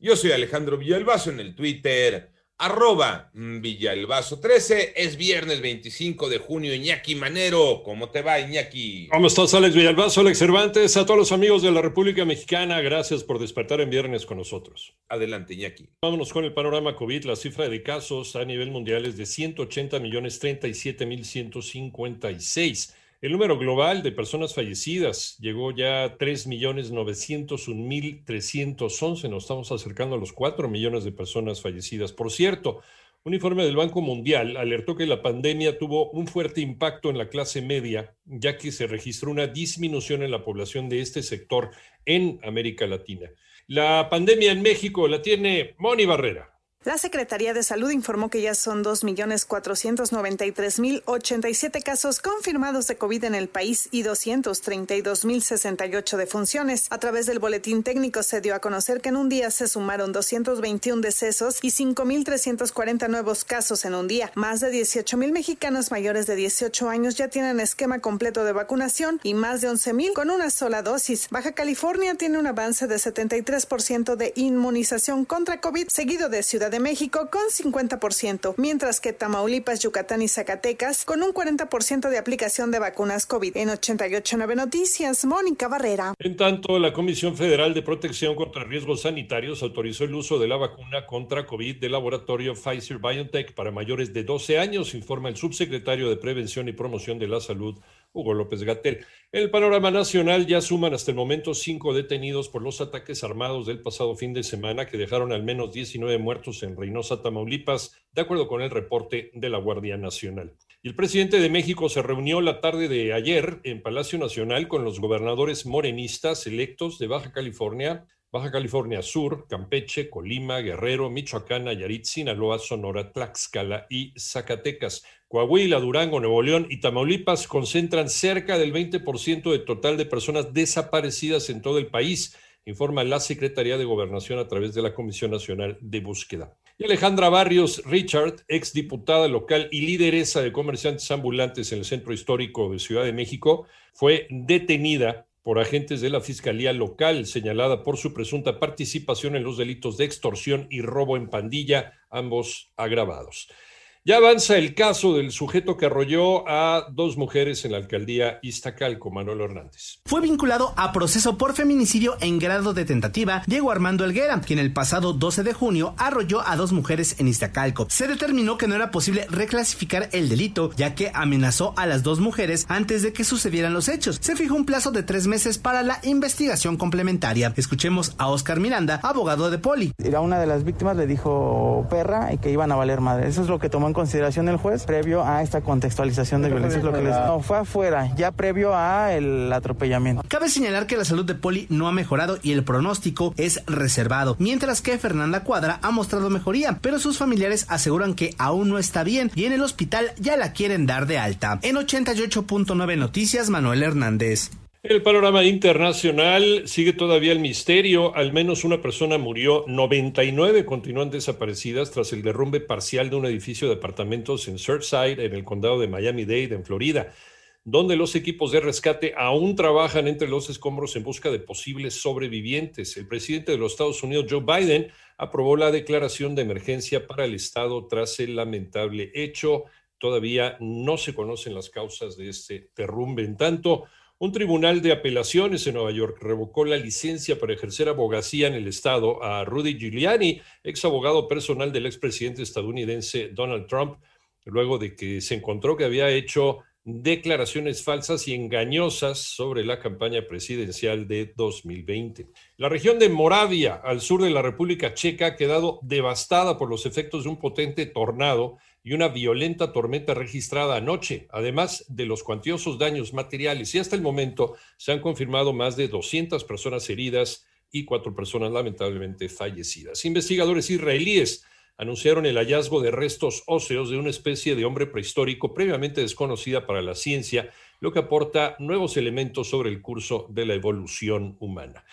Yo soy Alejandro Villalbazo en el Twitter, arroba Villalbazo13. Es viernes 25 de junio, Iñaki Manero. ¿Cómo te va, Iñaki? ¿Cómo estás, Alex Villalbazo, Alex Cervantes? A todos los amigos de la República Mexicana, gracias por despertar en viernes con nosotros. Adelante, Iñaki. Vámonos con el panorama COVID. La cifra de casos a nivel mundial es de 180 millones 37 mil 156. El número global de personas fallecidas llegó ya a 3.901.311. Nos estamos acercando a los 4 millones de personas fallecidas. Por cierto, un informe del Banco Mundial alertó que la pandemia tuvo un fuerte impacto en la clase media, ya que se registró una disminución en la población de este sector en América Latina. La pandemia en México la tiene Moni Barrera. La Secretaría de Salud informó que ya son 2.493.087 casos confirmados de COVID en el país y 232.068 defunciones. A través del boletín técnico se dio a conocer que en un día se sumaron 221 decesos y 5.340 nuevos casos en un día. Más de 18.000 mexicanos mayores de 18 años ya tienen esquema completo de vacunación y más de 11.000 con una sola dosis. Baja California tiene un avance de 73% de inmunización contra COVID, seguido de Ciudad de México con 50%, mientras que Tamaulipas, Yucatán y Zacatecas con un 40% de aplicación de vacunas COVID. En 889 Noticias, Mónica Barrera. En tanto, la Comisión Federal de Protección contra Riesgos Sanitarios autorizó el uso de la vacuna contra COVID del laboratorio Pfizer BioNTech para mayores de 12 años, informa el subsecretario de Prevención y Promoción de la Salud, Hugo López Gatel. El panorama nacional ya suman hasta el momento cinco detenidos por los ataques armados del pasado fin de semana que dejaron al menos 19 muertos en Reynosa, Tamaulipas, de acuerdo con el reporte de la Guardia Nacional. Y el presidente de México se reunió la tarde de ayer en Palacio Nacional con los gobernadores morenistas electos de Baja California, Baja California Sur, Campeche, Colima, Guerrero, Michoacán, Nayarit, Sinaloa, Sonora, Tlaxcala y Zacatecas. Coahuila, Durango, Nuevo León y Tamaulipas concentran cerca del 20% del total de personas desaparecidas en todo el país, informa la Secretaría de Gobernación a través de la Comisión Nacional de Búsqueda. Y Alejandra Barrios Richard, exdiputada local y lideresa de comerciantes ambulantes en el Centro Histórico de Ciudad de México, fue detenida por agentes de la Fiscalía Local, señalada por su presunta participación en los delitos de extorsión y robo en pandilla, ambos agravados. Ya avanza el caso del sujeto que arrolló a dos mujeres en la alcaldía Iztacalco, Manuel Hernández. Fue vinculado a proceso por feminicidio en grado de tentativa Diego Armando Elguera, quien el pasado 12 de junio arrolló a dos mujeres en Iztacalco. Se determinó que no era posible reclasificar el delito, ya que amenazó a las dos mujeres antes de que sucedieran los hechos. Se fijó un plazo de tres meses para la investigación complementaria. Escuchemos a Oscar Miranda, abogado de Poli. Era una de las víctimas le dijo perra y que iban a valer madre. Eso es lo que tomó en consideración el juez previo a esta contextualización de violencia. No, fue afuera, ya previo a el atropellamiento. Cabe señalar que la salud de Poli no ha mejorado y el pronóstico es reservado, mientras que Fernanda Cuadra ha mostrado mejoría, pero sus familiares aseguran que aún no está bien y en el hospital ya la quieren dar de alta. En 88.9 Noticias, Manuel Hernández. El panorama internacional sigue todavía el misterio. Al menos una persona murió, 99 continúan desaparecidas tras el derrumbe parcial de un edificio de apartamentos en Surfside, en el condado de Miami-Dade, en Florida, donde los equipos de rescate aún trabajan entre los escombros en busca de posibles sobrevivientes. El presidente de los Estados Unidos, Joe Biden, aprobó la declaración de emergencia para el estado tras el lamentable hecho. Todavía no se conocen las causas de este derrumbe. En tanto, un tribunal de apelaciones en Nueva York revocó la licencia para ejercer abogacía en el estado a Rudy Giuliani, ex abogado personal del expresidente estadounidense Donald Trump, luego de que se encontró que había hecho declaraciones falsas y engañosas sobre la campaña presidencial de 2020. La región de Moravia, al sur de la República Checa, ha quedado devastada por los efectos de un potente tornado y una violenta tormenta registrada anoche, además de los cuantiosos daños materiales. Y hasta el momento se han confirmado más de 200 personas heridas y cuatro personas lamentablemente fallecidas. Investigadores israelíes anunciaron el hallazgo de restos óseos de una especie de hombre prehistórico previamente desconocida para la ciencia, lo que aporta nuevos elementos sobre el curso de la evolución humana.